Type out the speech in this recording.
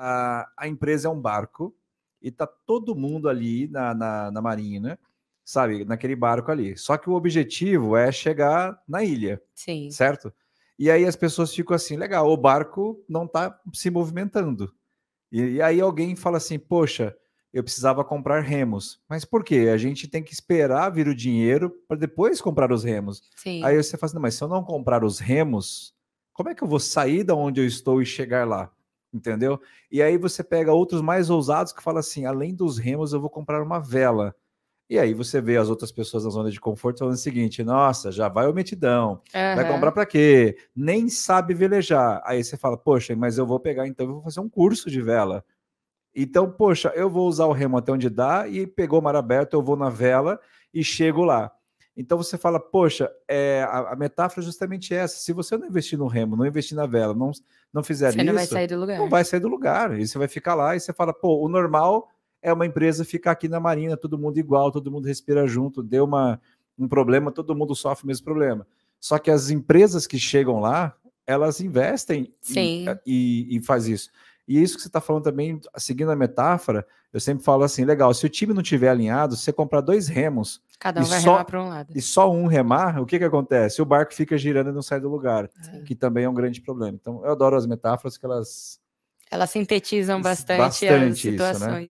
a, a empresa é um barco e tá todo mundo ali na, na, na marina, sabe, naquele barco ali. Só que o objetivo é chegar na ilha, Sim. certo? E aí as pessoas ficam assim, legal, o barco não tá se movimentando. E, e aí alguém fala assim, poxa, eu precisava comprar remos. Mas por quê? A gente tem que esperar vir o dinheiro para depois comprar os remos. Sim. Aí você fala assim, não, mas se eu não comprar os remos, como é que eu vou sair da onde eu estou e chegar lá? Entendeu? E aí você pega outros mais ousados que falam assim, além dos remos, eu vou comprar uma vela. E aí você vê as outras pessoas na zona de conforto falando o seguinte: nossa, já vai o metidão, vai Aham. comprar para quê? Nem sabe velejar. Aí você fala, poxa, mas eu vou pegar então, eu vou fazer um curso de vela. Então, poxa, eu vou usar o remo até onde dá e pegou o mar aberto, eu vou na vela e chego lá. Então você fala, poxa, é, a, a metáfora é justamente essa. Se você não investir no remo, não investir na vela, não, não fizer Você isso, não vai sair do lugar. não vai sair do lugar. E você vai ficar lá e você fala, pô, o normal é uma empresa ficar aqui na marina, todo mundo igual, todo mundo respira junto, deu uma, um problema, todo mundo sofre o mesmo problema. Só que as empresas que chegam lá, elas investem e, Sim. e, e faz isso. E isso que você está falando também, seguindo a metáfora, eu sempre falo assim, legal, se o time não tiver alinhado, se você comprar dois remos Cada um e vai só- remar para um lado. e só um remar, o que que acontece? O barco fica girando e não sai do lugar, Sim. que também é um grande problema. Então, eu adoro as metáforas que elas Elas sintetizam bastante, Bastante as isso, né? situações.